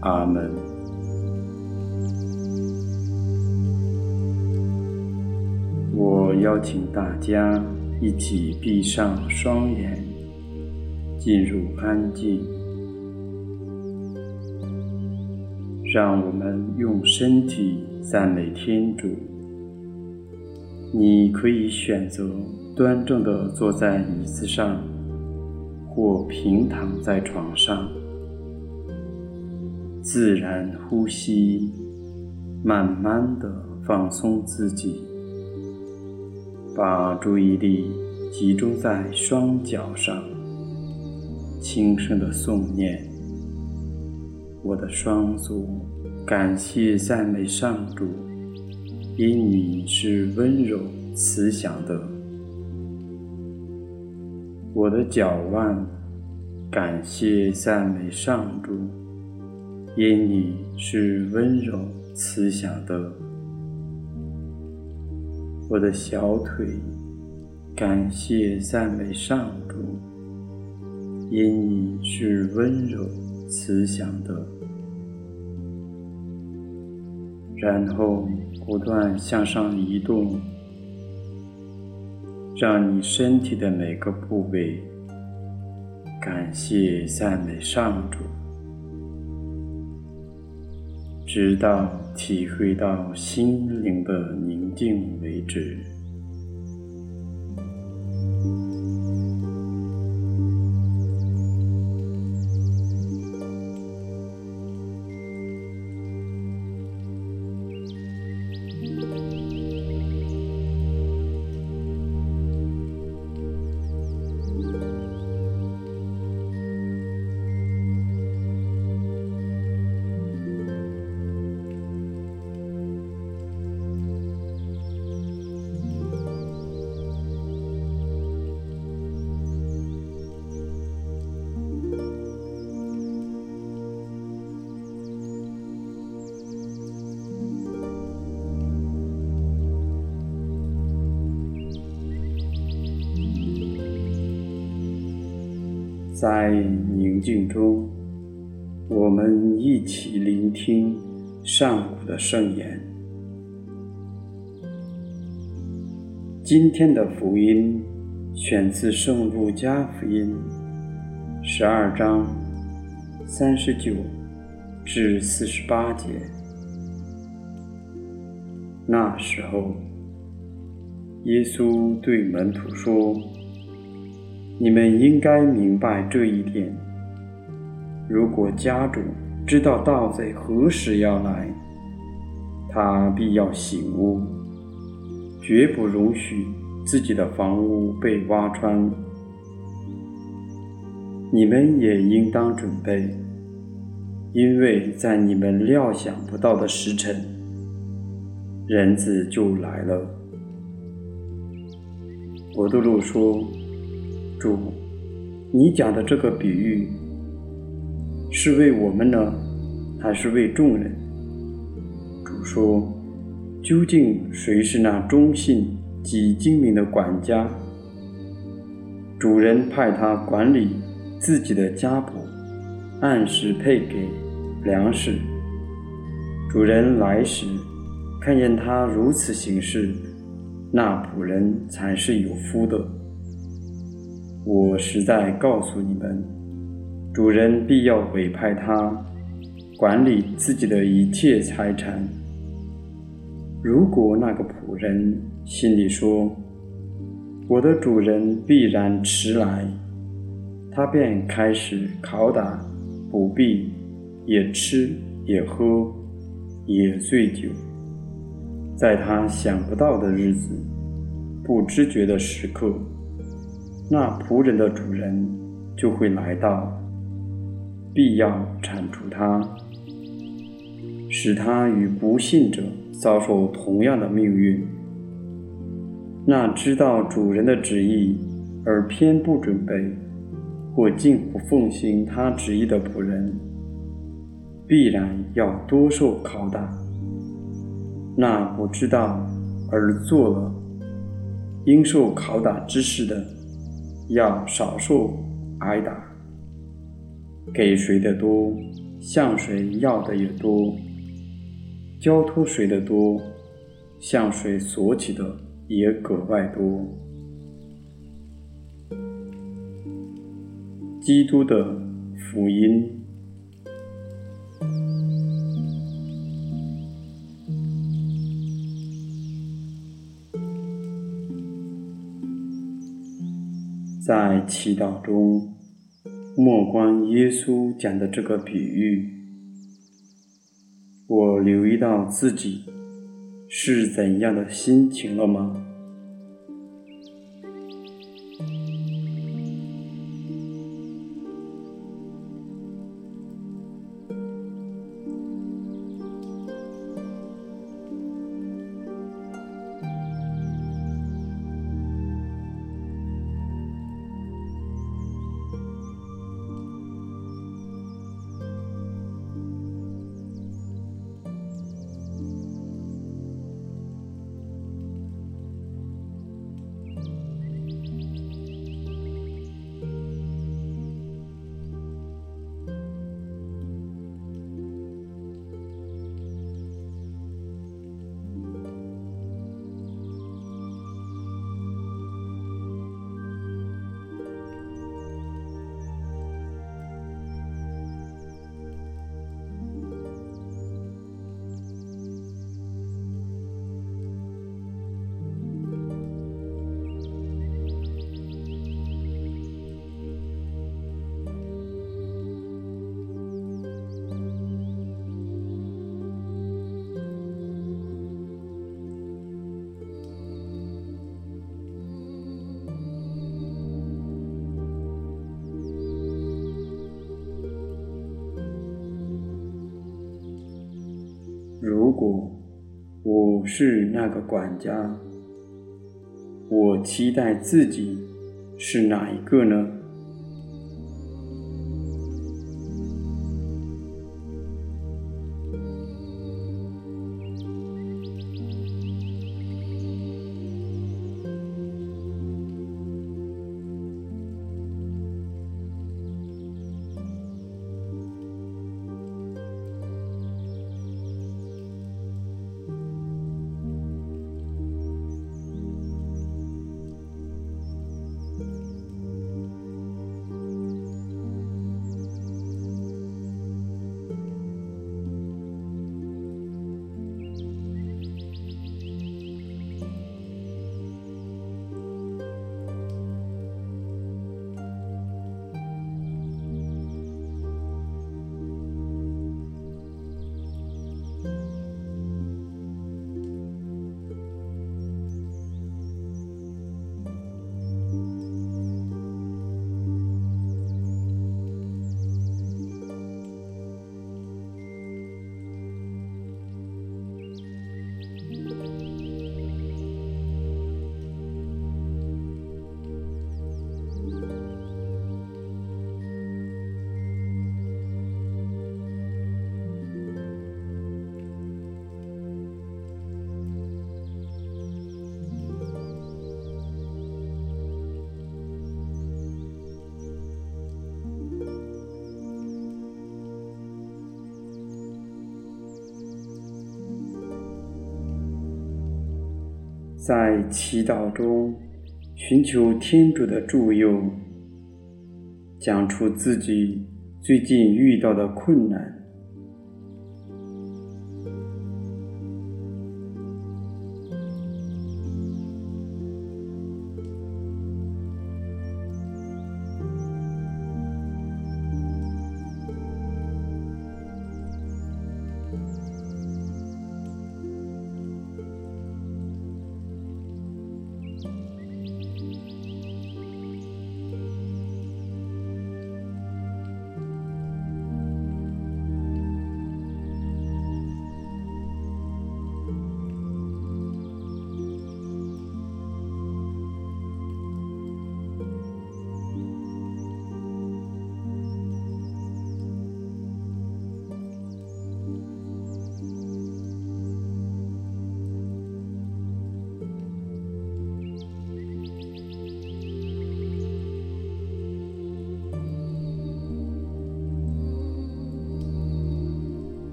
阿门。我邀请大家一起闭上双眼，进入安静。让我们用身体赞美天主。你可以选择端正地坐在椅子上，或平躺在床上，自然呼吸，慢慢的放松自己，把注意力集中在双脚上，轻声的诵念：“我的双足，感谢赞美上主。”因你是温柔慈祥的，我的脚腕，感谢赞美上主。因你是温柔慈祥的，我的小腿，感谢赞美上主。因你是温柔慈祥的，然后。不断向上移动，让你身体的每个部位感谢赞美上主，直到体会到心灵的宁静为止。在宁静中，我们一起聆听上古的圣言。今天的福音选自《圣路加福音》十二章三十九至四十八节。那时候，耶稣对门徒说。你们应该明白这一点：如果家主知道盗贼何时要来，他必要醒悟，绝不容许自己的房屋被挖穿。你们也应当准备，因为在你们料想不到的时辰，人子就来了。伯多禄说。主，你讲的这个比喻是为我们呢，还是为众人？主说：“究竟谁是那忠信及精明的管家？主人派他管理自己的家仆，按时配给粮食。主人来时，看见他如此行事，那仆人才是有福的。”我实在告诉你们，主人必要委派他管理自己的一切财产。如果那个仆人心里说：“我的主人必然迟来”，他便开始拷打、不必，也吃也喝，也醉酒，在他想不到的日子，不知觉的时刻。那仆人的主人就会来到，必要铲除他，使他与不信者遭受同样的命运。那知道主人的旨意而偏不准备，或竟不奉行他旨意的仆人，必然要多受拷打。那不知道而做了应受拷打之事的，要少数挨打。给谁的多，向谁要的也多；交托谁的多，向谁索取的也格外多。基督的福音，在祈祷中。莫关耶稣讲的这个比喻，我留意到自己是怎样的心情了吗？如果我是那个管家，我期待自己是哪一个呢？在祈祷中，寻求天主的助佑，讲出自己最近遇到的困难。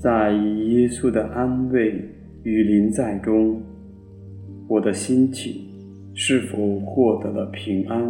在耶稣的安慰与临在中，我的心情是否获得了平安？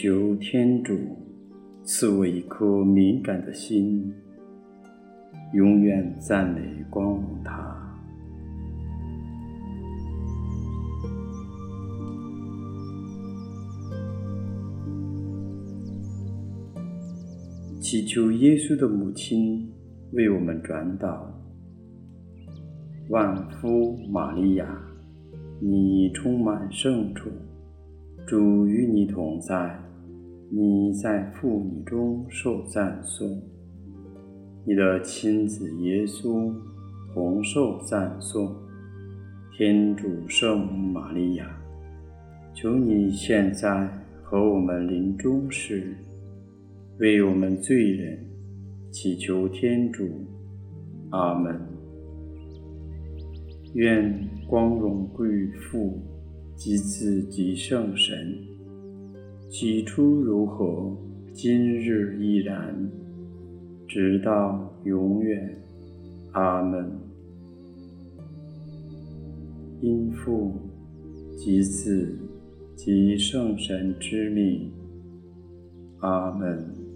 求天主赐我一颗敏感的心，永远赞美光荣他。祈求耶稣的母亲为我们转祷。万福玛利亚，你充满圣宠，主与你同在。你在妇女中受赞颂，你的亲子耶稣同受赞颂。天主圣母玛利亚，求你现在和我们临终时，为我们罪人祈求天主。阿门。愿光荣归于父及子及圣神。起初如何，今日依然，直到永远。阿门。因父及子及圣神之名。阿门。